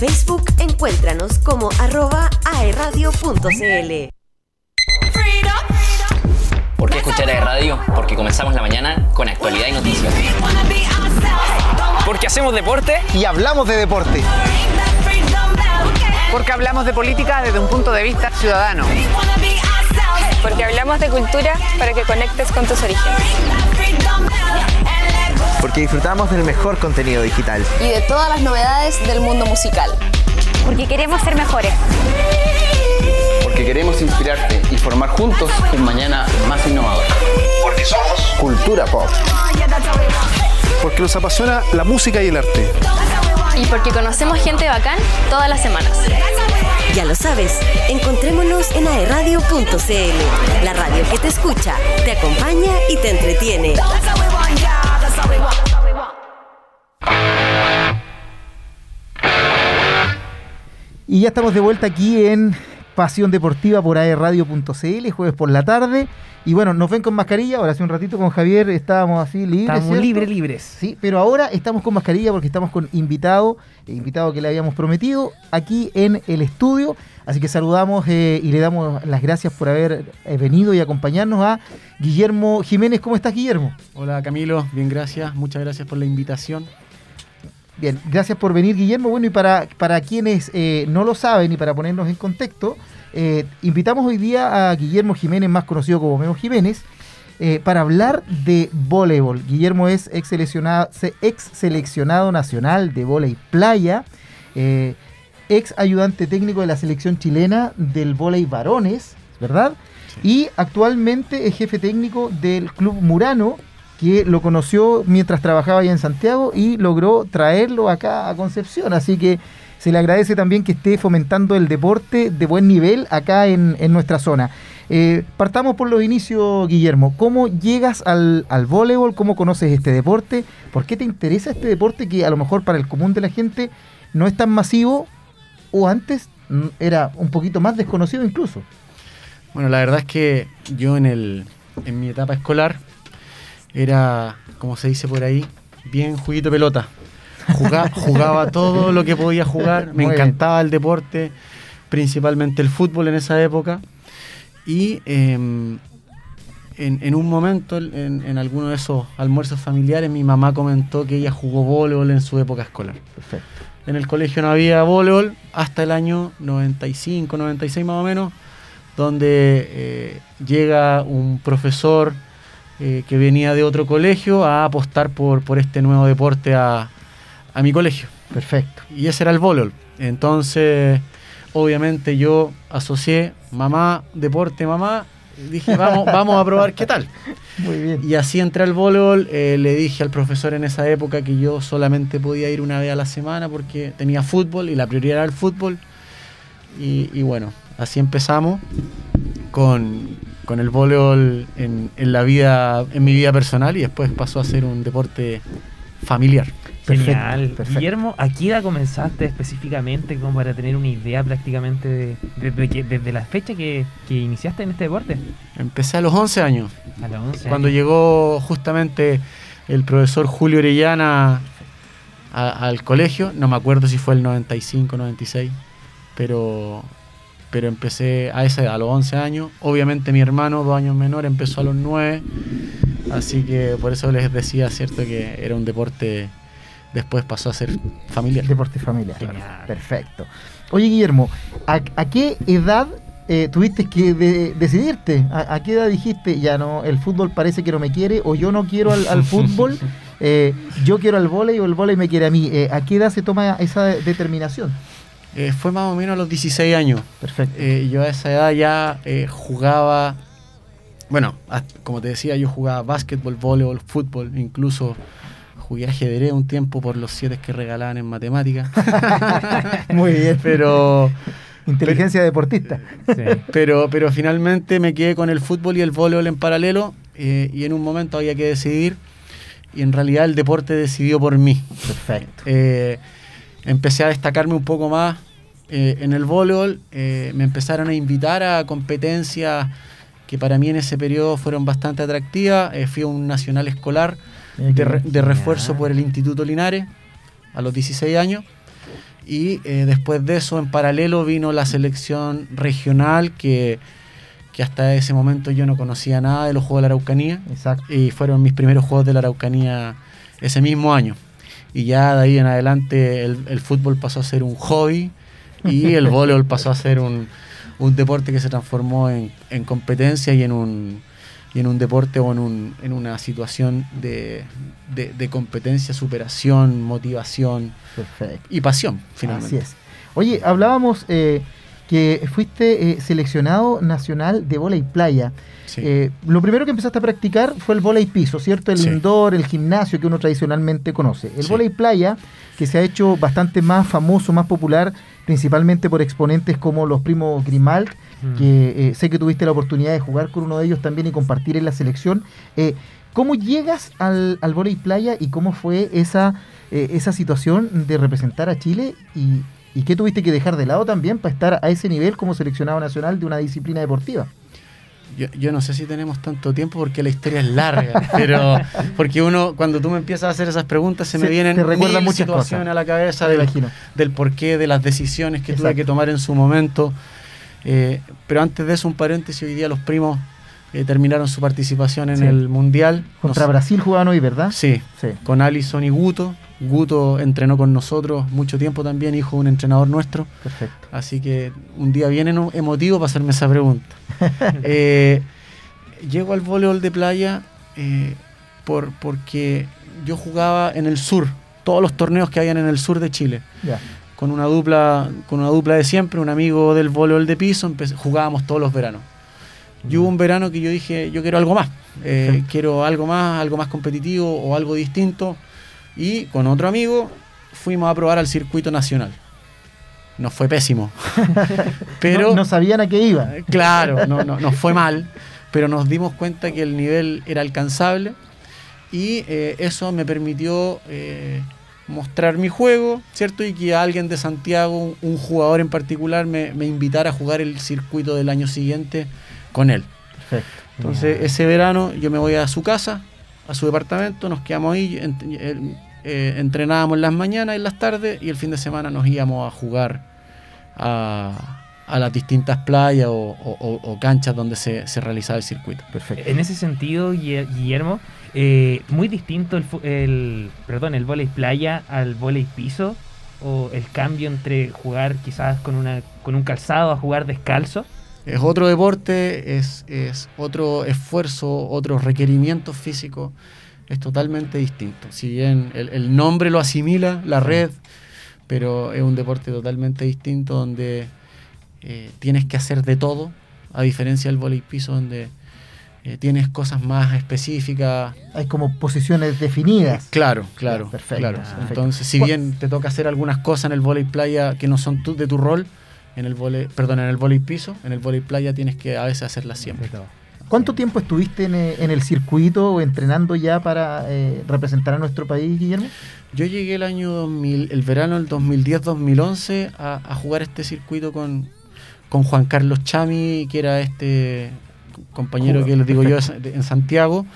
Facebook encuéntranos como arroba aeradio.cl. ¿Por qué escuchar a radio? Porque comenzamos la mañana con actualidad y noticias. Porque hacemos deporte y hablamos de deporte. Porque hablamos de política desde un punto de vista ciudadano. Porque hablamos de cultura para que conectes con tus orígenes. Porque disfrutamos del mejor contenido digital. Y de todas las novedades del mundo musical. Porque queremos ser mejores. Porque queremos inspirarte y formar juntos un mañana más innovador. Porque somos Cultura Pop. Porque nos apasiona la música y el arte. Y porque conocemos gente bacán todas las semanas. Ya lo sabes, encontrémonos en aeradio.cl, la radio que te escucha, te acompaña y te entretiene. Y ya estamos de vuelta aquí en Pasión Deportiva por aerradio.cl, jueves por la tarde. Y bueno, nos ven con mascarilla. Ahora hace un ratito con Javier estábamos así libres. Estamos libres, libres. Sí, pero ahora estamos con mascarilla porque estamos con invitado, eh, invitado que le habíamos prometido aquí en el estudio. Así que saludamos eh, y le damos las gracias por haber eh, venido y acompañarnos a Guillermo Jiménez. ¿Cómo estás, Guillermo? Hola, Camilo. Bien, gracias. Muchas gracias por la invitación. Bien, gracias por venir, Guillermo. Bueno, y para, para quienes eh, no lo saben y para ponernos en contexto, eh, invitamos hoy día a Guillermo Jiménez, más conocido como Memo Jiménez, eh, para hablar de voleibol. Guillermo es ex seleccionado, ex seleccionado nacional de voleibol playa, ex ayudante técnico de la selección chilena del voleibol varones, ¿verdad? Sí. Y actualmente es jefe técnico del Club Murano, que lo conoció mientras trabajaba allá en Santiago y logró traerlo acá a Concepción. Así que se le agradece también que esté fomentando el deporte de buen nivel acá en, en nuestra zona. Eh, partamos por los inicios, Guillermo. ¿Cómo llegas al, al voleibol? ¿Cómo conoces este deporte? ¿Por qué te interesa este deporte que a lo mejor para el común de la gente no es tan masivo o antes era un poquito más desconocido incluso? Bueno, la verdad es que yo en, el, en mi etapa escolar era, como se dice por ahí, bien juguito pelota. Jugaba, jugaba todo lo que podía jugar, me Muy encantaba bien. el deporte, principalmente el fútbol en esa época. Y eh, en, en, un momento, en, en, alguno de esos almuerzos familiares, mi mamá comentó que ella jugó voleibol en su época escolar. Perfecto. En el colegio no había voleibol hasta el año 95, 96 más o menos, donde eh, llega un profesor eh, que venía de otro colegio a apostar por, por este nuevo deporte a, a, mi colegio. Perfecto. Y ese era el voleibol. Entonces, obviamente yo asocié mamá, deporte, mamá. Dije, vamos, vamos a probar qué tal. Muy bien. Y así entré al voleibol. Eh, le dije al profesor en esa época que yo solamente podía ir una vez a la semana porque tenía fútbol y la prioridad era el fútbol. Y, y bueno, así empezamos con, con el voleibol en, en, la vida, en mi vida personal y después pasó a ser un deporte familiar. Genial. Perfecto. Guillermo, ¿a qué edad comenzaste específicamente como para tener una idea prácticamente de, desde, de, de, de, la fecha que, que, iniciaste en este deporte? Empecé a los 11 años. A los 11 Cuando años. llegó justamente el profesor Julio Orellana a, al colegio, no me acuerdo si fue el 95, 96, pero pero empecé a esa edad, a los 11 años. Obviamente mi hermano, dos años menor, empezó a los 9. Así que por eso les decía, ¿cierto? Que era un deporte, después pasó a ser familiar. Deporte familiar. Genial. Perfecto. Oye, Guillermo, ¿a, a qué edad eh, tuviste que de, decidirte? ¿A, ¿A, qué edad dijiste, ya no, el fútbol parece que no me quiere o yo no quiero al, al fútbol? Eh, yo quiero al vóley o el vóley me quiere a mí. Eh, ¿A qué edad se toma esa determinación? Eh, fue más o menos a los 16 años. Perfecto. Eh, yo a esa edad ya eh, jugaba, bueno, como te decía, yo jugaba básquetbol, voleibol, fútbol, incluso jugué ajedrez un tiempo por los siete que regalaban en matemáticas. Muy bien. Pero... Inteligencia pero, deportista. Sí. Pero, pero finalmente me quedé con el fútbol y el voleibol en paralelo y en un momento había que decidir y en realidad el deporte decidió por mí. Perfecto. Empecé a destacarme un poco más eh, en el voleibol, eh, me empezaron a invitar a competencias que para mí en ese periodo fueron bastante atractivas. Eh, fui a un nacional escolar de, re, de, refuerzo por el Instituto Linares a los 16 años. Y después de eso, en paralelo, vino la selección regional que, que hasta ese momento yo no conocía nada de los Juegos de la Araucanía. Exacto. Y fueron mis primeros Juegos de la Araucanía ese mismo año. Y ya de ahí en adelante el, el fútbol pasó a ser un hobby y el voleibol pasó a ser un, un deporte que se transformó en, en competencia y en un, y en un deporte o en, un, en una situación de, de, de competencia, superación, motivación Perfecto. y pasión, finalmente. Así es. Oye, hablábamos eh, que fuiste eh, seleccionado nacional de bola y playa. Sí. Eh, lo primero que empezaste a practicar fue el bola y piso, ¿cierto? El Sí. indoor, el gimnasio que uno tradicionalmente conoce. El Sí. bola y playa, que se ha hecho bastante más famoso, más popular, principalmente por exponentes como los primos Grimald, Mm. que eh, sé que tuviste la oportunidad de jugar con uno de ellos también y compartir en la selección. ¿Cómo llegas al, al volei playa y cómo fue esa, esa situación de representar a Chile y, y qué tuviste que dejar de lado también para estar a ese nivel como seleccionado nacional de una disciplina deportiva? Yo, yo no sé si tenemos tanto tiempo porque la historia es larga, pero porque uno, cuando tú me empiezas a hacer esas preguntas, se, me vienen recuerdan muchas situaciones cosas. a la cabeza del, porqué, de las decisiones que tuve que tomar en su momento. Eh, pero antes de eso, un paréntesis, hoy día los primos eh, terminaron su participación en Sí. el Mundial. Contra Nos- Brasil jugaban hoy, ¿verdad? Sí, Sí. con Alison y Guto. Guto entrenó con nosotros mucho tiempo también, hijo de un entrenador nuestro. Perfecto. Así que un día bien emo- emotivo para hacerme esa pregunta. Eh, llego al voleibol de playa eh, por, porque yo jugaba en el sur, todos los torneos que habían en el sur de Chile, con una dupla, con una dupla de siempre, un amigo del voleibol de piso, jugábamos todos los veranos. Y hubo un verano que yo dije, yo quiero algo más, eh, quiero algo más, algo más competitivo o algo distinto. Y con otro amigo fuimos a probar al circuito nacional. Nos fue pésimo. Pero no, no sabían a qué iba. Claro, no, no, nos fue mal, pero nos dimos cuenta que el nivel era alcanzable y eh, eso me permitió eh, mostrar mi juego, ¿cierto? Y que alguien de Santiago, un, un jugador en particular, me, me invitara a jugar el circuito del año siguiente con él. Perfecto. Entonces, ese verano yo me voy a su casa, a su departamento, nos quedamos ahí, ent- eh, entrenábamos en las mañanas y en las tardes y el fin de semana nos íbamos a jugar a, a las distintas playas o, o- o- o canchas donde se, se realizaba el circuito. Perfecto. En ese sentido, Guille- Guillermo, eh, muy distinto el, fu- el perdón, el volei playa al volei piso o el cambio entre jugar quizás con una con un calzado a jugar descalzo. Es otro deporte, es, es otro esfuerzo, otros requerimientos físicos, es totalmente distinto. Si bien el, el nombre lo asimila, la red, pero es un deporte totalmente distinto donde eh, tienes que hacer de todo, a diferencia del voleibol piso donde eh, tienes cosas más específicas. Hay como posiciones definidas. Claro, claro, Perfecto, claro. perfecto. Entonces, si ¿Cuál- bien te toca hacer algunas cosas en el voleibol playa que no son tu- de tu rol, en el vole, perdón, en el voleibol piso, en el voleibol playa tienes que a veces hacerlas siempre. ¿Cuánto tiempo estuviste en, eh, en el circuito o entrenando ya para eh, representar a nuestro país, Guillermo? Yo llegué el año 2000, el verano del 2010-2011 a, a jugar este circuito con, con Juan Carlos Chami, que era este compañero que les digo yo en Santiago.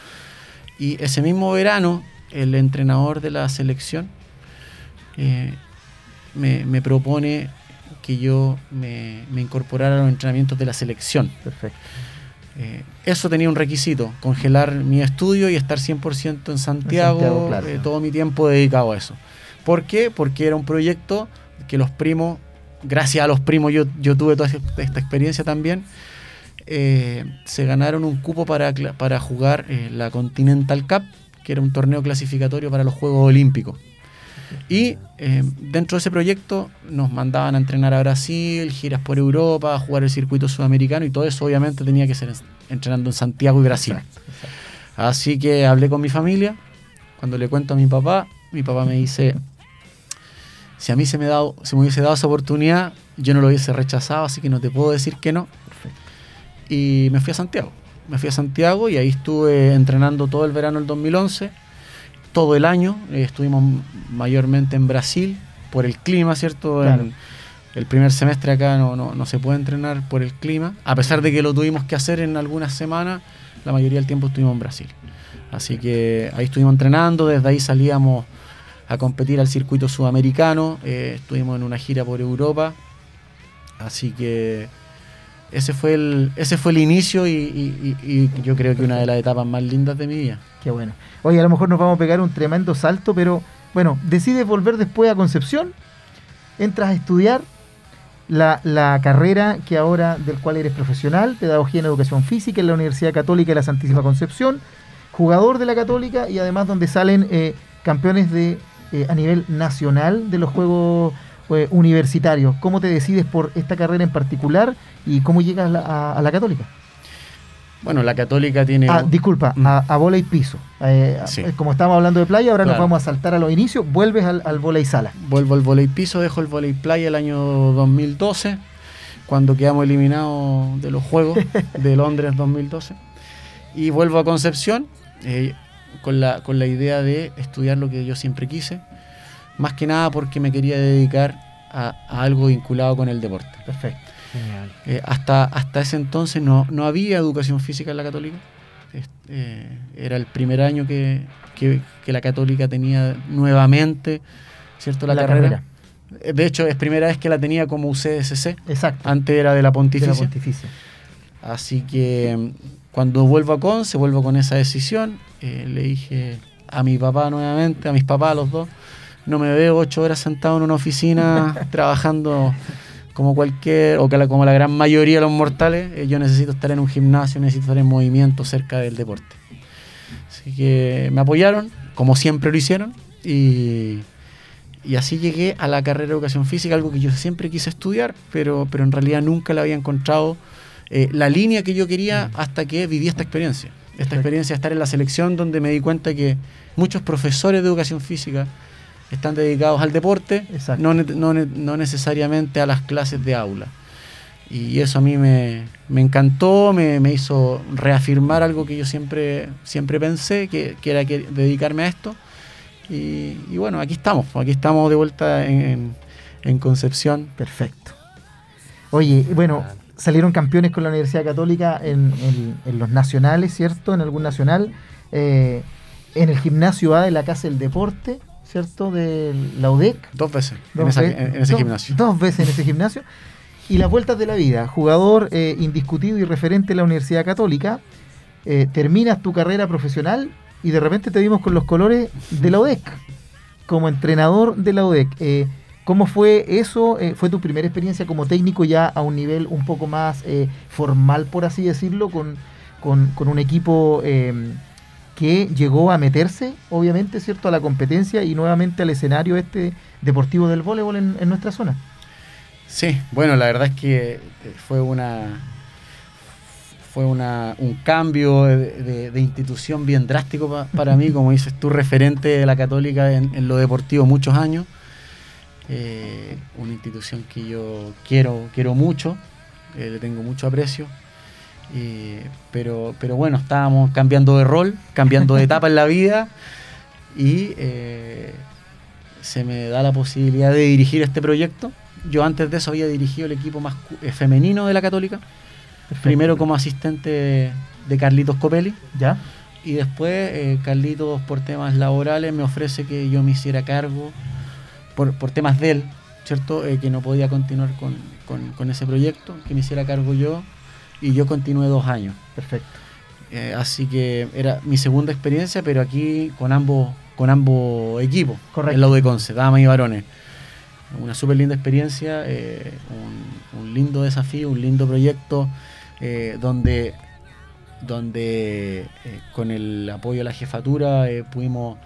Y ese mismo verano, el entrenador de la selección eh, me, me propone que yo me, me incorporara a los entrenamientos de la selección. Perfecto. Eh, eso tenía un requisito, congelar mi estudio y estar 100% en Santiago, Santiago, claro. eh, todo mi tiempo dedicado a eso. ¿Por qué? Porque era un proyecto que los primos, gracias a los primos yo, yo tuve toda esta experiencia también, eh, se ganaron un cupo para, jugar la Continental Cup, que era un torneo clasificatorio para los Juegos Olímpicos. Y eh, dentro de ese proyecto nos mandaban a entrenar a Brasil, giras por Europa, a jugar el circuito sudamericano y todo eso obviamente tenía que ser en- entrenando en Santiago y Brasil. Así que hablé con mi familia, cuando le cuento a mi papá, mi papá me dice, si a mí se me, dado, se me hubiese dado esa oportunidad, yo no lo hubiese rechazado, así que no te puedo decir que no. Y me fui a Santiago. Me fui a Santiago y ahí estuve entrenando todo el verano del 2011, todo el año. Eh, estuvimos mayormente en Brasil por el clima, ¿cierto? Claro. El primer semestre acá no, no, no se puede entrenar por el clima, a pesar de que lo tuvimos que hacer en algunas semanas, la mayoría del tiempo estuvimos en Brasil. Así que ahí estuvimos entrenando, desde ahí salíamos a competir al circuito sudamericano. Eh, estuvimos en una gira por Europa. Así que ese fue el, ese fue el inicio y, y- y- y yo creo que una de las etapas más lindas de mi vida. Qué bueno. Oye, a lo mejor nos vamos a pegar un tremendo salto, pero bueno, decides volver después a Concepción, entras a estudiar la, la carrera que ahora del cual eres profesional, Pedagogía en Educación Física en la Universidad Católica de la Santísima Concepción, jugador de la Católica y además donde salen eh, campeones de eh, a nivel nacional de los Juegos eh, Universitarios. ¿Cómo te decides por esta carrera en particular y cómo llegas a la, a- a la Católica? Bueno, la Católica tiene... Ah, disculpa, Mm. a, a bola y piso. Eh, Sí. eh, Como estábamos hablando de playa, ahora nos vamos a saltar a los inicios. Vuelves al, al bola y sala. Vuelvo al volei piso, dejo el volei playa el año 2012, cuando quedamos eliminados de los Juegos de Londres 2012. Y vuelvo a Concepción eh, con, la, con la idea de estudiar lo que yo siempre quise, más que nada porque me quería dedicar a, a algo vinculado con el deporte. Perfecto. Genial. Eh, hasta, hasta ese entonces no, no había educación física en la católica. Es- eh, era el primer año que, que- que la católica tenía nuevamente ¿cierto? la, La carrera. carrera. Eh, De hecho, es primera vez que la tenía como UCSC. Exacto. Antes era de la De la Pontificia. pontificia. Así que mm, cuando vuelvo a Conce, vuelvo con esa decisión. eh, le dije a mi papá nuevamente, a mis papás, los dos, no me veo ocho horas sentado en una oficina trabajando como cualquier, o como la gran mayoría de los mortales. eh, yo necesito estar en un gimnasio, necesito estar en movimiento cerca del deporte. Así que me apoyaron, como siempre lo hicieron, y, y así llegué a la carrera de educación física, algo que yo siempre quise estudiar, pero, pero en realidad nunca la había encontrado eh, la línea que yo quería hasta que viví esta experiencia. Esta experiencia de estar en la selección donde me di cuenta que muchos profesores de educación física están dedicados al deporte, no, no no necesariamente a las clases de aula. Y eso a mí me, me encantó, me, me hizo reafirmar algo que yo siempre, siempre pensé, que, que era que dedicarme a esto. Y, y bueno, aquí estamos, aquí estamos de vuelta en, en- en Concepción. Perfecto. Oye, bueno, salieron campeones con la Universidad Católica en, en- en los nacionales, ¿cierto? En algún nacional. Eh, en el gimnasio A de la Casa del Deporte, ¿cierto? De la UDEC. Dos veces en, esa- en- en ese dos- gimnasio. Dos veces en ese gimnasio. Y las vueltas de la vida. Jugador eh, indiscutido y referente de la Universidad Católica. eh, terminas tu carrera profesional y de repente te vimos con los colores de la UDEC. Como entrenador de la UDEC. Eh, ¿Cómo fue eso? ¿Fue tu primera experiencia como técnico ya a un nivel un poco más formal, por así decirlo, con, con- con un equipo que llegó a meterse, obviamente, ¿cierto?, a la competencia y nuevamente al escenario este deportivo del voleibol en, nuestra zona? Sí, bueno, la verdad es que eh, fue una fue una, un cambio de, institución bien drástico pa- para mí, como dices tú, referente de la católica en, en lo deportivo muchos años. Eh, una institución que yo quiero, quiero mucho, eh, le tengo mucho aprecio. Eh, pero, pero bueno, estábamos cambiando de rol, cambiando de etapa en la vida y eh, se me da la posibilidad de dirigir este proyecto. Yo antes de eso había dirigido el equipo más eh, femenino de la Católica, primero como asistente de, de Carlitos Copelli. ¿Ya? Y después eh, Carlitos por temas laborales me ofrece que yo me hiciera cargo, por, por temas de él, ¿cierto? Eh, que no podía continuar con, con- con ese proyecto, que me hiciera cargo yo y yo continué dos años. Perfecto. Eh, así que era mi segunda experiencia, pero aquí con ambos, con ambos equipos. Correcto. En la UDECONCE, damas y varones. Una súper linda experiencia, eh, un, un lindo desafío, un lindo proyecto, eh, donde, donde con el apoyo de la jefatura pudimos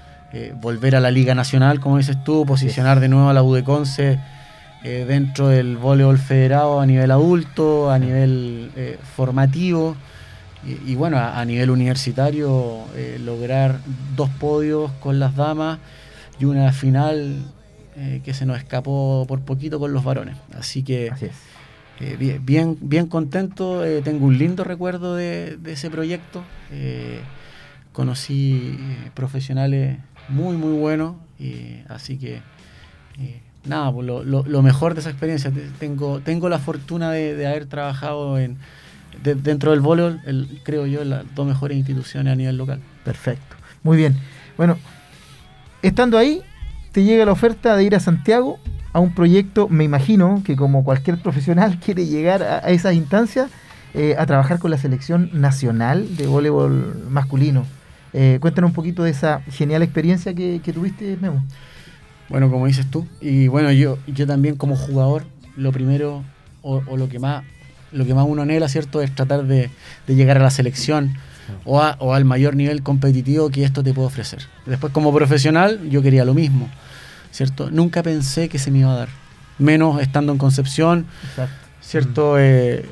volver a la Liga Nacional, como dices tú, posicionar de nuevo a la UDECONCE eh, dentro del voleibol federado a nivel adulto, a nivel eh, formativo y, y bueno, a, a nivel universitario eh, lograr dos podios con las damas y una final que se nos escapó por poquito con los varones. Así que bien, bien, bien contento, tengo un lindo recuerdo de, de ese proyecto. Conocí profesionales muy, muy buenos, y así que nada, pues lo, lo- lo mejor de esa experiencia. Te- Tengo, tengo la fortuna de, de haber trabajado en, de- dentro del voleibol, creo yo, las dos mejores instituciones a nivel local. Perfecto. Muy bien. Bueno, estando ahí, te llega la oferta de ir a Santiago a un proyecto, me imagino que como cualquier profesional quiere llegar a, esas instancias, eh, a trabajar con la selección nacional de voleibol masculino. Eh, cuéntanos un poquito de esa genial experiencia que, tuviste, Memo. Bueno, como dices tú, y bueno, yo, yo también como jugador, lo primero o, o lo que más lo que más uno anhela, ¿cierto?, es tratar de, de llegar a la selección o, a, o, al mayor nivel competitivo que esto te puede ofrecer. Después, como profesional, yo quería lo mismo, ¿cierto? Nunca pensé que se me iba a dar, menos estando en Concepción, Exacto. ¿cierto? Mm. Eh,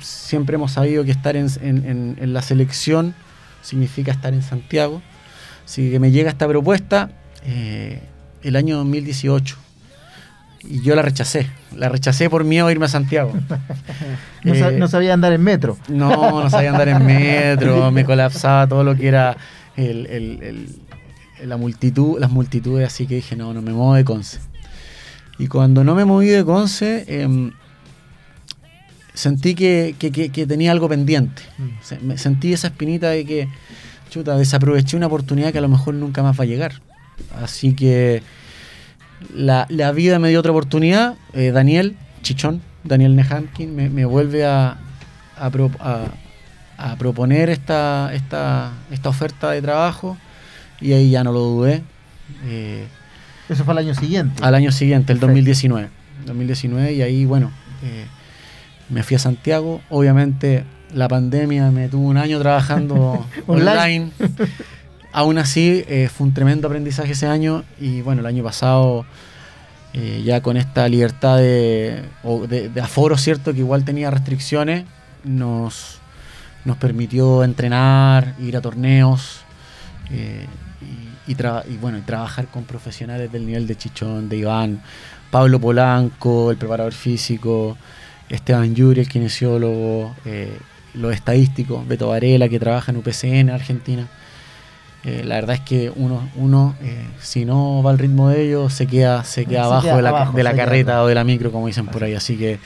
siempre hemos sabido que estar en, en, en, la selección significa estar en Santiago. Así que me llega esta propuesta eh, el año 2018 y yo la rechacé. La rechacé por miedo a irme a Santiago. no, eh, no, sabía andar en metro. No, no sabía andar en metro, me colapsaba todo lo que era el, el, el, la multitud, las multitudes, así que dije, no, no me muevo de Conce. Y cuando no me moví de Conce, eh, sentí que, que, que, que, tenía algo pendiente. Mm. Sentí esa espinita de que, chuta, desaproveché una oportunidad que a lo mejor nunca más va a llegar. Así que la, la vida me dio otra oportunidad. Eh, Daniel Chichón, Daniel Nehamkin, me, me vuelve a, a, pro, a, a, proponer esta, esta, esta oferta de trabajo y ahí ya no lo dudé. Eh, Eso fue al año siguiente. Al año siguiente, el 2019. 2019 y ahí, bueno, eh, me fui a Santiago. Obviamente la pandemia me tuvo un año trabajando online. Aún así, eh, fue un tremendo aprendizaje ese año y bueno, el año pasado, eh, ya con esta libertad de, aforo, ¿cierto? Que igual tenía restricciones, nos, nos permitió entrenar, ir a torneos eh, y, bueno, y trabajar con profesionales del nivel de Chichón, de Iván, Pablo Polanco, el preparador físico, Esteban Yuri, el kinesiólogo, los estadísticos, Beto Varela, que trabaja en UPCN, Argentina. Eh, la verdad es que uno, uno eh, si no va al ritmo de ellos, se queda, se queda se abajo queda de la, abajo, de la carreta queda. o de la micro, como dicen por ahí. Así que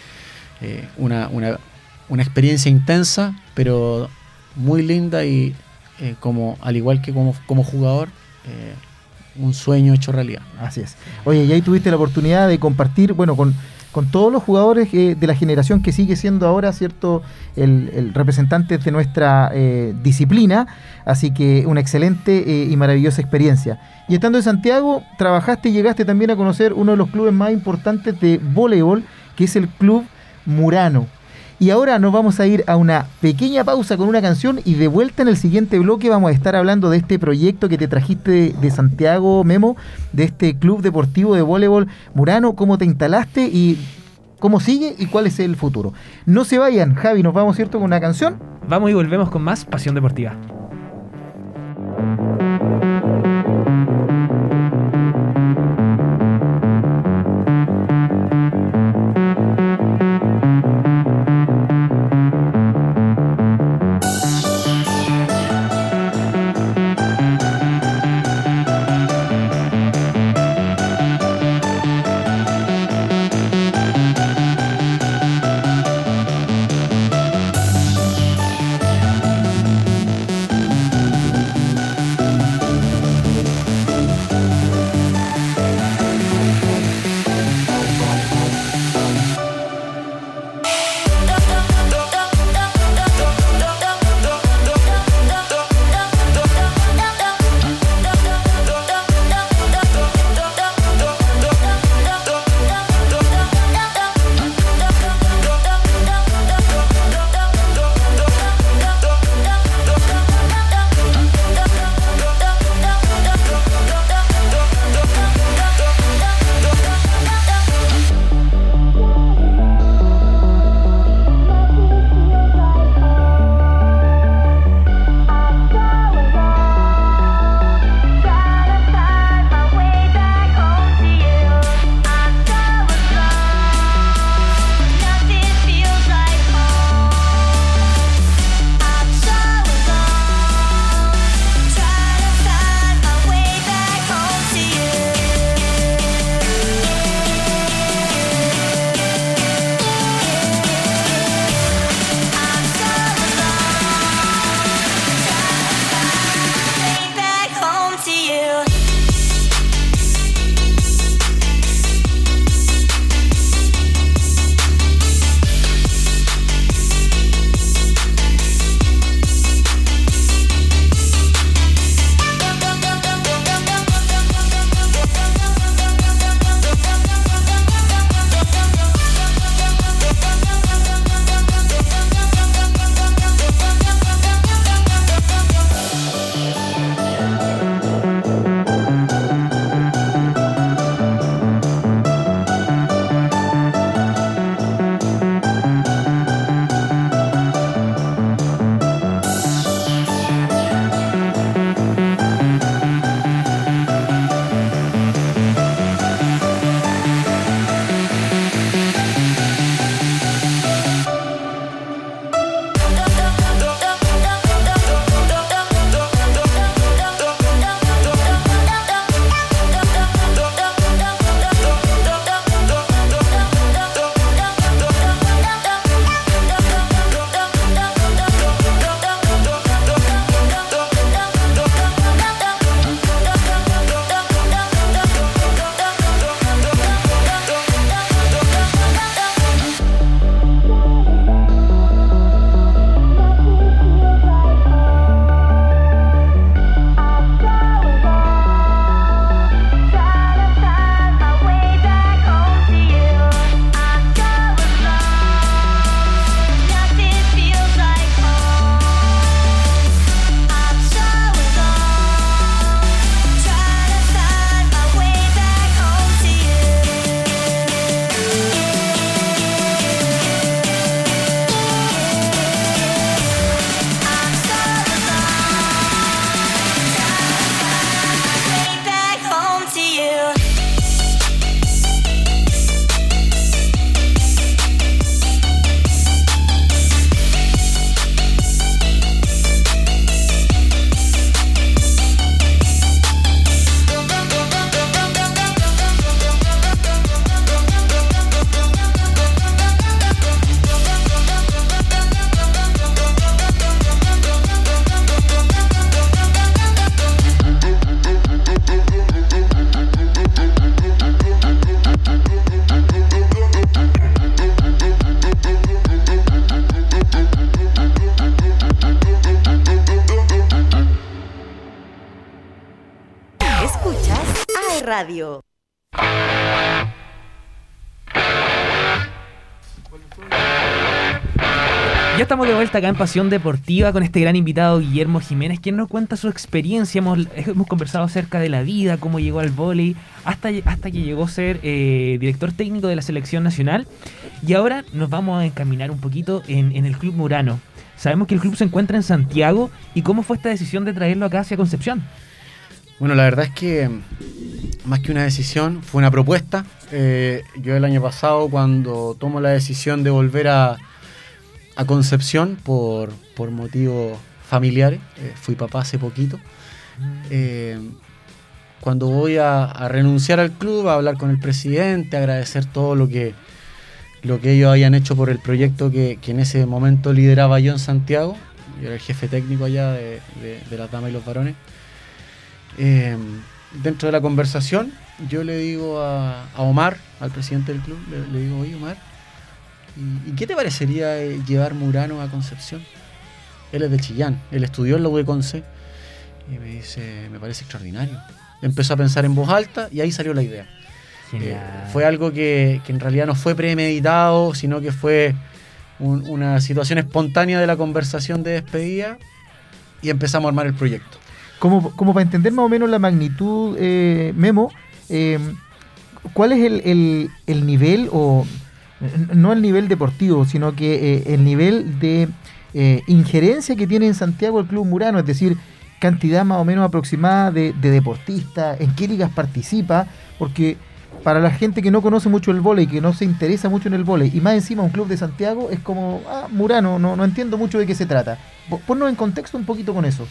eh, una, una, una, experiencia intensa, pero muy linda y como al igual que como, como jugador, un sueño hecho realidad. Así es. Oye, y ahí tuviste la oportunidad de compartir, bueno, con con todos los jugadores eh, de la generación que sigue siendo ahora, ¿cierto?, el, el representante de nuestra eh, disciplina. Así que una excelente eh, y maravillosa experiencia. Y estando en Santiago, trabajaste y llegaste también a conocer uno de los clubes más importantes de voleibol, que es el Club Murano. Y ahora nos vamos a ir a una pequeña pausa con una canción y de vuelta en el siguiente bloque vamos a estar hablando de este proyecto que te trajiste de, de Santiago, Memo, de este club deportivo de voleibol Murano, cómo te instalaste y cómo sigue y cuál es el futuro. No se vayan, Javi, nos vamos, ¿cierto?, con una canción. Vamos y volvemos con más Pasión Deportiva. Vuelta acá en Pasión Deportiva con este gran invitado Guillermo Jiménez, quien nos cuenta su experiencia. Hemos, hemos conversado acerca de la vida, cómo llegó al vóley, hasta, hasta que llegó a ser eh, director técnico de la selección nacional. Y ahora nos vamos a encaminar un poquito en, el Club Murano. Sabemos que el club se encuentra en Santiago y cómo fue esta decisión de traerlo acá hacia Concepción. Bueno, la verdad es que más que una decisión, fue una propuesta. Eh, yo el año pasado, cuando tomo la decisión de volver a, a Concepción por, por motivos familiares, eh, fui papá hace poquito. Eh, cuando voy a, a, renunciar al club, a hablar con el presidente, agradecer todo lo que, lo que ellos hayan hecho por el proyecto que, que en ese momento lideraba yo en Santiago. Yo era el jefe técnico allá de, de, de las damas y los varones. Eh, dentro de la conversación, yo le digo a, a Omar, al presidente del club, le, le digo, oye Omar, ¿y, ¿y, qué te parecería eh, llevar Murano a Concepción? Él es de Chillán, él estudió en la UEConce y me dice, me parece extraordinario. Empezó a pensar en voz alta y ahí salió la idea. Eh, fue algo que, que, en realidad no fue premeditado, sino que fue un, una situación espontánea de la conversación de despedida y empezamos a armar el proyecto. Como, como para entender más o menos la magnitud, eh, Memo, eh, ¿cuál es el, el, el, nivel, o no el nivel deportivo, sino que eh, el nivel de injerencia que tiene en Santiago el Club Murano? Es decir, cantidad más o menos aproximada de, de deportistas, en qué ligas participa, porque para la gente que no conoce mucho el vóley, que no se interesa mucho en el vóley, y más encima un club de Santiago, es como, ah, Murano, no, no entiendo mucho de qué se trata. Ponnos en contexto un poquito con eso.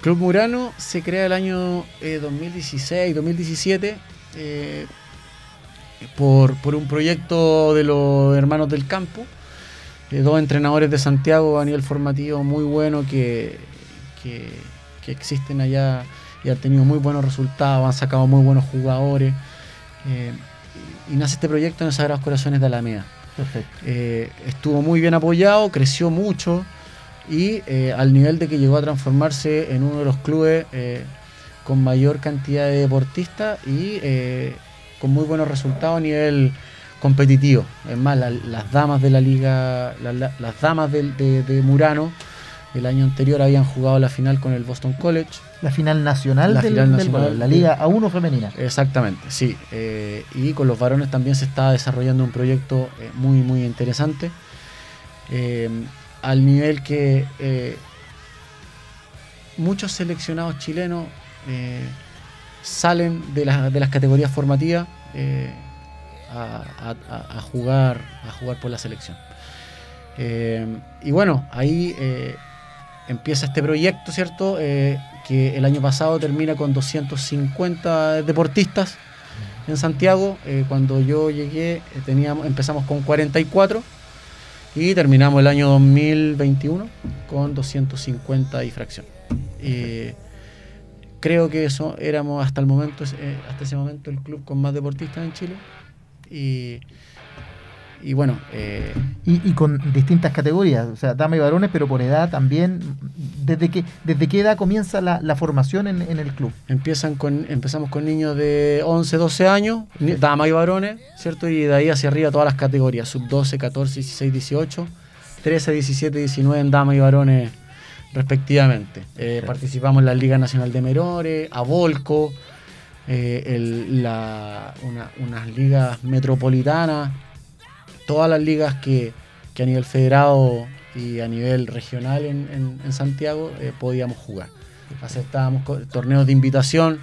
Club Murano se crea el año eh, 2016-2017 eh, por, por, un proyecto de los hermanos del campo, eh, dos entrenadores de Santiago a nivel formativo muy bueno que, que, que, existen allá y han tenido muy buenos resultados, han sacado muy buenos jugadores. Eh, y nace este proyecto en Sagrados Corazones de Alameda. Eh, estuvo muy bien apoyado, creció mucho y eh, al nivel de que llegó a transformarse en uno de los clubes con mayor cantidad de deportistas y con muy buenos resultados a nivel competitivo. Es más, la, las damas de la liga, la, la, las damas de, de, de, Murano el año anterior habían jugado la final con el Boston College. La final nacional, la, del, final del, nacional la Liga A1 femenina. Exactamente, sí. y con los varones también se está desarrollando un proyecto muy, muy interesante al nivel que eh, muchos seleccionados chilenos eh, salen de, la, de, las categorías formativas eh, a, jugar, a jugar por la selección. y bueno, ahí empieza este proyecto, ¿cierto? que el año pasado termina con 250 deportistas en Santiago. cuando yo llegué teníamos, empezamos con 44 y terminamos el año 2021 con 250 y fracción. Eh, creo que eso éramos hasta el momento, eh, hasta ese momento el club con más deportistas en Chile. Y, y bueno. Eh, y, y, con distintas categorías, o sea, dama y varones, pero por edad también. ¿Desde qué, desde qué edad comienza la, la formación en, en, el club? Empiezan con, empezamos con niños de 11, 12 años, dama y varones, ¿cierto? Y de ahí hacia arriba todas las categorías, sub 12, 14, 16, 18, 13, 17, 19 en dama y varones respectivamente. Eh, participamos en la Liga Nacional de Menores, a Volco, eh, el, la, una, unas ligas metropolitanas todas las ligas que, que, a nivel federado y a nivel regional en, en, en Santiago eh, podíamos jugar. Aceptábamos torneos de invitación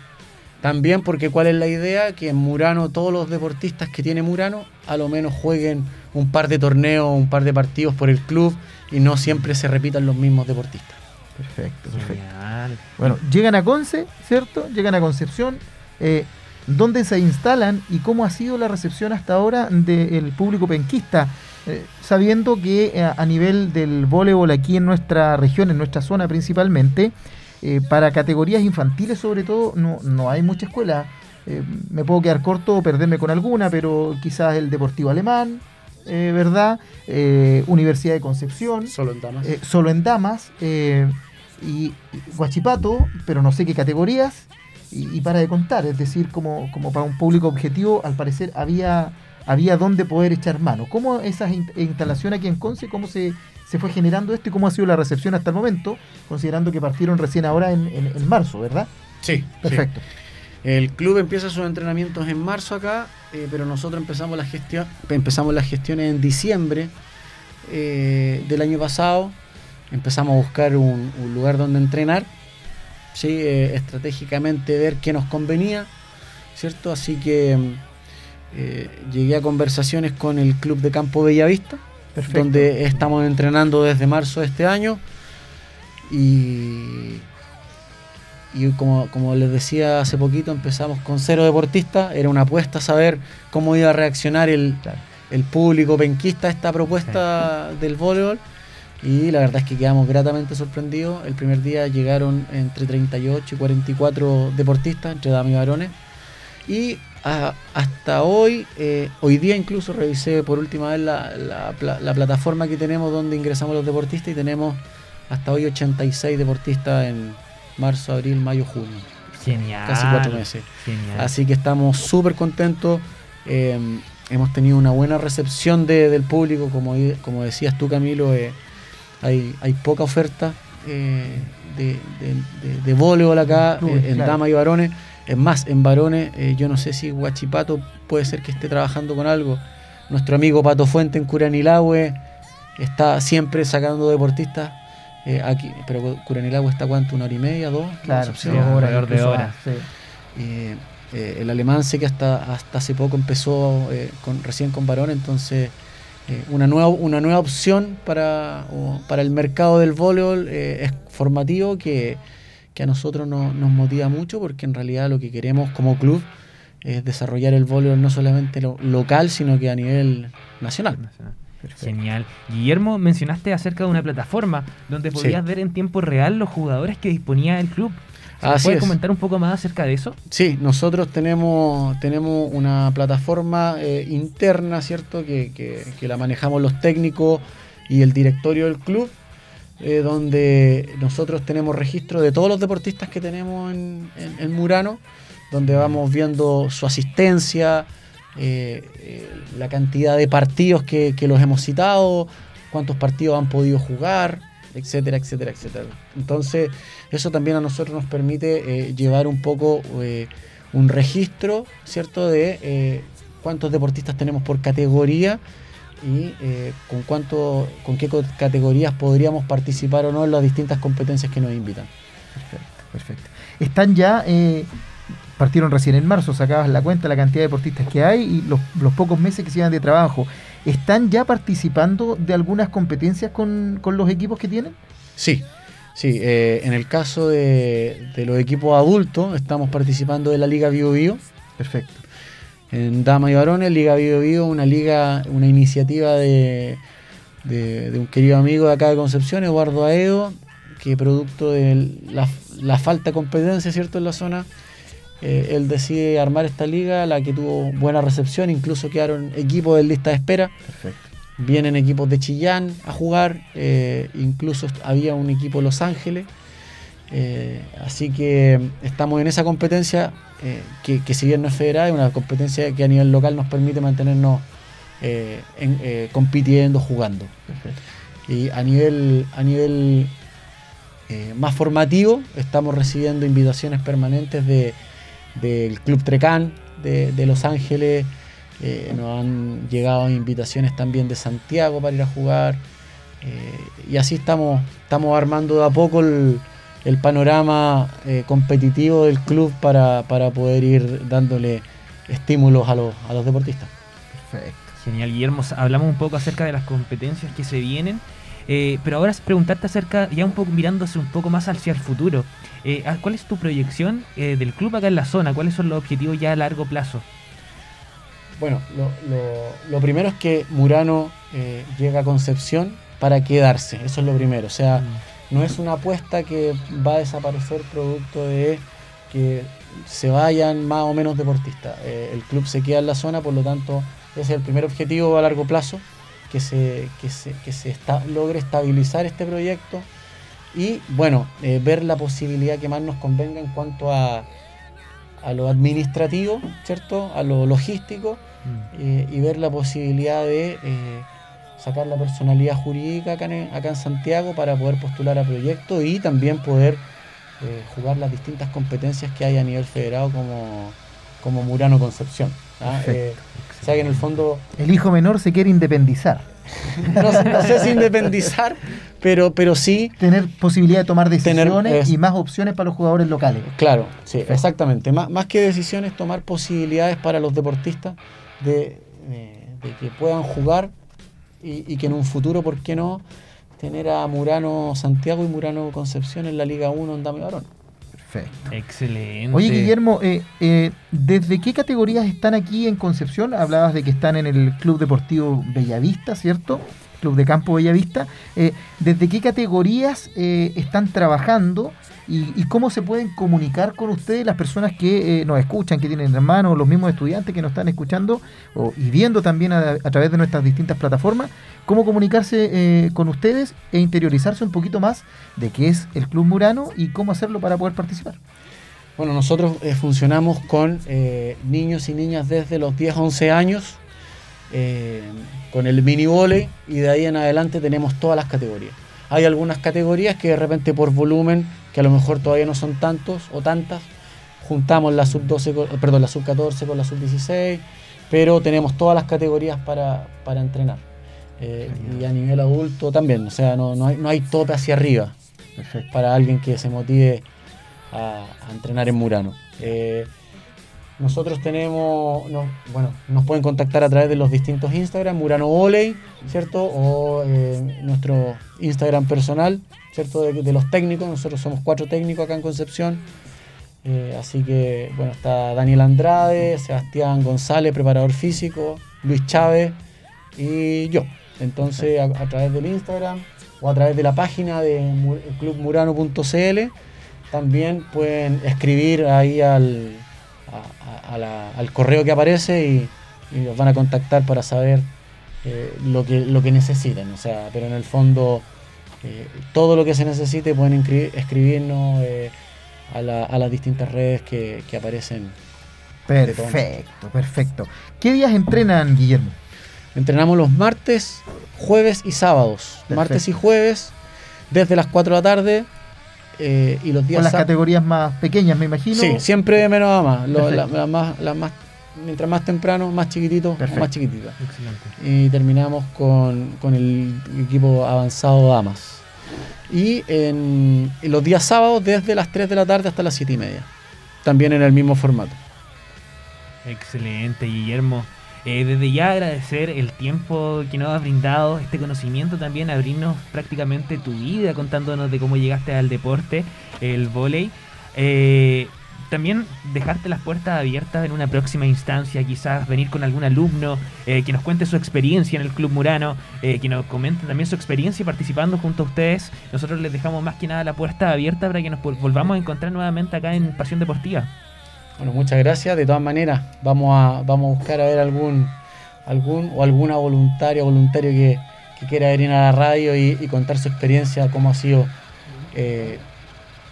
también porque cuál es la idea que en Murano todos los deportistas que tiene Murano a lo menos jueguen un par de torneos, un par de partidos por el club y no siempre se repitan los mismos deportistas. Perfecto, perfecto. Genial. Bueno, llegan a Conce, ¿cierto? Llegan a Concepción. Eh, dónde se instalan y cómo ha sido la recepción hasta ahora del público penquista, eh, sabiendo que eh, a nivel del voleibol aquí en nuestra región, en nuestra zona principalmente, eh, para categorías infantiles sobre todo, no, no hay mucha escuela. me puedo quedar corto o perderme con alguna, pero quizás el Deportivo Alemán, ¿verdad? Universidad de Concepción. Solo en damas. solo en damas. y Guachipato, pero no sé qué categorías y, para de contar, es decir, como, como para un público objetivo, al parecer había, había donde poder echar mano. ¿Cómo esa instalación aquí en Conce, cómo se, se fue generando esto y cómo ha sido la recepción hasta el momento, considerando que partieron recién ahora en, en, marzo, ¿verdad? Sí. Perfecto. El club empieza sus entrenamientos en marzo acá, eh, pero nosotros empezamos la gestión, empezamos las gestiones en diciembre eh, del año pasado. Empezamos a buscar un, lugar donde entrenar, ¿sí? Eh, estratégicamente ver qué nos convenía, ¿cierto? Así que llegué a conversaciones con el club de Campo Bellavista donde estamos entrenando desde marzo de este año. Y, y como, como, les decía hace poquito, empezamos con cero deportistas. Era una apuesta saber cómo iba a reaccionar el, el público penquista a esta propuesta del voleibol. Y la verdad es que quedamos gratamente sorprendidos. El primer día llegaron entre 38 y 44 deportistas, entre damas y varones. Y hasta hoy, eh, hoy día incluso revisé por última vez la, plataforma que tenemos donde ingresamos los deportistas y tenemos hasta hoy 86 deportistas en marzo, abril, mayo, junio. Genial. Casi cuatro meses. Así que estamos súper contentos. Eh, hemos tenido una buena recepción del público, como, como decías tú Camilo, eh, hay, hay poca oferta de, de, de, voleibol acá en damas y varones es más, en varones, eh, yo no sé si Guachipato puede ser que esté trabajando con algo. Nuestro amigo Pato Fuente en Curanilahue está siempre sacando deportistas. Eh, aquí, pero Curanilahue está cuánto, una hora y media, dos, claro, sí, alrededor de horas. Eh, el alemán sé que hasta, hasta hace poco empezó con, recién con varones, entonces una, nueva, una nueva opción para, para el mercado del voleibol es formativo que que a nosotros nos motiva mucho porque en realidad lo que queremos como club es desarrollar el voleibol no solamente lo, local, sino que a nivel nacional. Genial. Guillermo, mencionaste acerca de una plataforma donde podías ver en tiempo real los jugadores que disponía el club. ¿Puedes comentar un poco más acerca de eso? Sí, nosotros tenemos, tenemos una plataforma eh, interna, ¿cierto? Que, que, la manejamos los técnicos y el directorio del club, eh, donde nosotros tenemos registro de todos los deportistas que tenemos en, Murano, donde vamos viendo su asistencia, eh, eh, la cantidad de partidos que, los hemos citado, cuántos partidos han podido jugar, etcétera, etcétera, etcétera. Entonces, eso también a nosotros nos permite llevar un poco un registro, ¿cierto?, de cuántos deportistas tenemos por categoría y eh, con cuánto, con qué categorías podríamos participar o no en las distintas competencias que nos invitan. Perfecto, perfecto. Están ya, eh, partieron recién en marzo, sacabas la cuenta, la cantidad de deportistas que hay y los, pocos meses que se de trabajo. ¿Están ya participando de algunas competencias con, los equipos que tienen? Sí, sí. Eh, en el caso de, los equipos adultos, estamos participando de la Liga Bio Bio. Perfecto en Dama y Varones, Liga Vivo Vivo, una liga, una iniciativa de, un querido amigo de acá de Concepción, Eduardo Aedo, que producto de la, falta de competencia cierto en la zona, eh, él decide armar esta liga, la que tuvo buena recepción, incluso quedaron equipos de lista de espera. Vienen equipos de Chillán a jugar, eh, incluso había un equipo de Los Ángeles. Eh, así que estamos en esa competencia eh, que, si bien no es federal, es una competencia que a nivel local nos permite mantenernos eh, eh, compitiendo, jugando. Y a nivel, a nivel más formativo, estamos recibiendo invitaciones permanentes del Club Trecán de, Los Ángeles. nos han llegado invitaciones también de Santiago para ir a jugar. y así estamos, estamos armando de a poco el, el panorama eh, competitivo del club para, poder ir dándole estímulos a los, a los deportistas. Perfecto. Genial, Guillermo. Hablamos un poco acerca de las competencias que se vienen, eh, pero ahora es preguntarte acerca, ya un poco mirándose un poco más hacia el futuro. Eh, ¿Cuál es tu proyección del club acá en la zona? ¿Cuáles son los objetivos ya a largo plazo? Bueno, lo, primero es que Murano llega a Concepción para quedarse, eso es lo primero. O sea, mm no es una apuesta que va a desaparecer producto de que se vayan más o menos deportistas. Eh, el club se queda en la zona, por lo tanto, ese es el primer objetivo a largo plazo, que se, que se, que se logre estabilizar este proyecto y, bueno, eh, ver la posibilidad que más nos convenga en cuanto a, a lo administrativo, ¿cierto? A lo logístico eh, y ver la posibilidad de sacar la personalidad jurídica acá en, acá en Santiago para poder postular a proyectos y también poder eh, jugar las distintas competencias que hay a nivel federado como, como Murano Concepción. ¿ah? Eh, o sea que en el fondo El hijo menor se quiere independizar. no, sé- no sé si independizar, pero, pero sí Tener posibilidad de tomar Tener, decisiones es- y más opciones para los jugadores locales. Claro, sí, exactamente. Má- más que decisiones, tomar posibilidades para los deportistas de, de- de que puedan jugar y, y que en un futuro, ¿por qué no? Tener a Murano Santiago y Murano Concepción en la Liga 1 en Dame Varón. Perfecto. Excelente. Oye, Guillermo, eh, eh, ¿desde qué categorías están aquí en Concepción? Hablabas de que están en el Club Deportivo Bellavista, ¿cierto? Club de Campo Bellavista. Eh, ¿Desde qué categorías eh, están trabajando y, cómo se pueden comunicar con ustedes las personas que eh, nos escuchan, que tienen hermanos, los mismos estudiantes que nos están escuchando o, y viendo también a, a través de nuestras distintas plataformas? ¿Cómo comunicarse eh, con ustedes e interiorizarse un poquito más de qué es el Club Murano y cómo hacerlo para poder participar? Bueno, nosotros funcionamos con niños y niñas desde los 10 11 años, eh, con el mini volei y de ahí en adelante tenemos todas las categorías. Hay algunas categorías que de repente por volumen, que a lo mejor todavía no son tantos o tantas, juntamos la sub 12, con- perdón, la sub 14 con la sub 16, pero tenemos todas las categorías para, para entrenar. Eh, y a nivel adulto también, o sea, no, no hay, no hay tope hacia arriba Perfecto. para alguien que se motive a, a entrenar en Murano. Eh, nosotros tenemos, no, bueno, nos pueden contactar a través de los distintos Instagram, Murano Voley, ¿cierto? O eh, nuestro Instagram personal, ¿cierto? De, los técnicos, nosotros somos cuatro técnicos acá en Concepción. Eh, así que, bueno, está Daniel Andrade, Sebastián González, preparador físico, Luis Chávez y yo. Entonces, a, través del Instagram o a través de la página de mu- clubmurano.cl también pueden escribir ahí al, a- a- a la- al correo que aparece y, y los van a contactar para saber eh, lo, que, lo que necesiten. O sea, pero en el fondo, eh, todo lo que se necesite pueden escribirnos eh, a, la- a las distintas redes que, que aparecen. Perfecto, perfecto. ¿Qué días entrenan, Guillermo? Entrenamos los martes, jueves y sábados. Perfecto. Martes y jueves desde las 4 de la tarde eh, y los días Con las categorías más pequeñas, me imagino. Sí, siempre de menos a más. Lo- la- Perfecto. la más, la más- mientras más temprano, más chiquitito, o Perfecto. más chiquitita. Excelente. Y terminamos con, con el equipo avanzado damas. Y en, en los días sábados desde las 3 de la tarde hasta las 7 y media. También en el mismo formato. Excelente, Guillermo. Eh, desde ya agradecer el tiempo que nos has brindado, este conocimiento también, abrirnos prácticamente tu vida contándonos de cómo llegaste al deporte, el vóley. Eh, también dejarte las puertas abiertas en una próxima instancia, quizás venir con algún alumno eh, que nos cuente su experiencia en el Club Murano, eh, que nos comente también su experiencia participando junto a ustedes. Nosotros les dejamos más que nada la puerta abierta para que nos vol- volvamos a encontrar nuevamente acá en Pasión Deportiva. Bueno, muchas gracias. De todas maneras, vamos a, vamos a buscar a ver algún, algún o alguna voluntaria o voluntario que, que quiera venir a la radio y, contar su experiencia, cómo ha sido eh,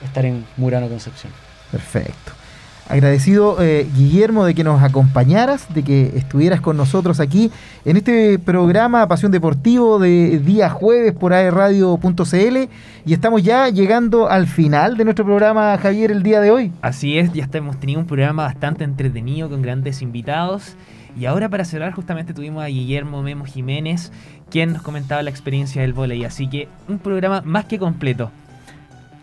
estar en Murano Concepción. Perfecto. Agradecido, eh, Guillermo, de que nos acompañaras, de que estuvieras con nosotros aquí en este programa Pasión Deportivo de día jueves por aerradio.cl y estamos ya llegando al final de nuestro programa, Javier, el día de hoy. Así es, ya hemos tenido un programa bastante entretenido con grandes invitados. Y ahora para cerrar justamente tuvimos a Guillermo Memo Jiménez, quien nos comentaba la experiencia del vóley. Así que un programa más que completo.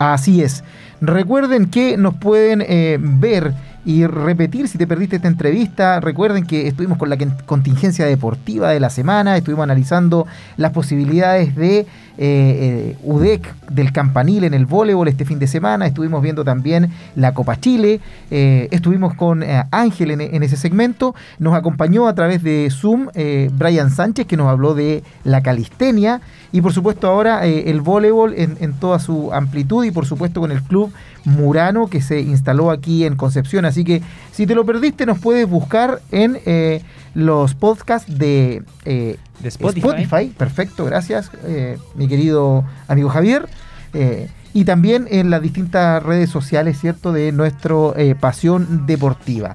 Así es. Recuerden que nos pueden eh, ver y repetir si te perdiste esta entrevista. Recuerden que estuvimos con la contingencia deportiva de la semana, estuvimos analizando las posibilidades de eh, eh, UDEC del campanil en el voleibol este fin de semana, estuvimos viendo también la Copa Chile, estuvimos con Ángel en, en ese segmento, nos acompañó a través de Zoom Brian Sánchez que nos habló de la calistenia y por supuesto ahora eh, el voleibol en, en toda su amplitud y por supuesto con el club Murano que se instaló aquí en Concepción. Así que si te lo perdiste nos puedes buscar en eh, los podcasts de, eh, De Spotify. Perfecto, gracias eh, mi querido amigo Javier. Eh, y también en las distintas redes sociales, ¿cierto? De nuestro eh, Pasión Deportiva.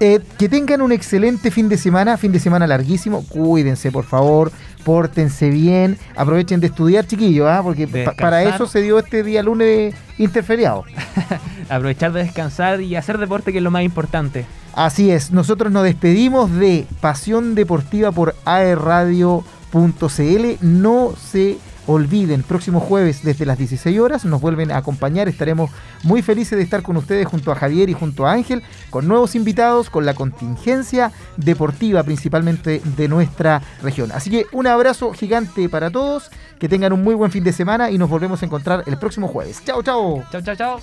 Eh, que tengan un excelente fin de semana, fin de semana larguísimo. Cuídense, por favor, pórtense bien, aprovechen de estudiar, chiquillos, ¿ah? porque pa- para eso se dio este día lunes interferiado. Aprovechar de descansar y hacer deporte, que es lo más importante. Así es, nosotros nos despedimos de Pasión Deportiva por aerradio.cl. No se olviden, próximo jueves desde las 16 horas nos vuelven a acompañar. Estaremos muy felices de estar con ustedes junto a Javier y junto a Ángel, con nuevos invitados, con la contingencia deportiva principalmente de nuestra región. Así que un abrazo gigante para todos, que tengan un muy buen fin de semana y nos volvemos a encontrar el próximo jueves. Chao, chao. Chao, chao, chao.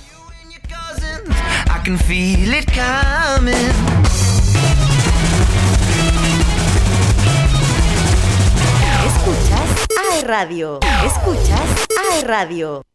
Escuchas AE Radio. Escuchas AE Radio.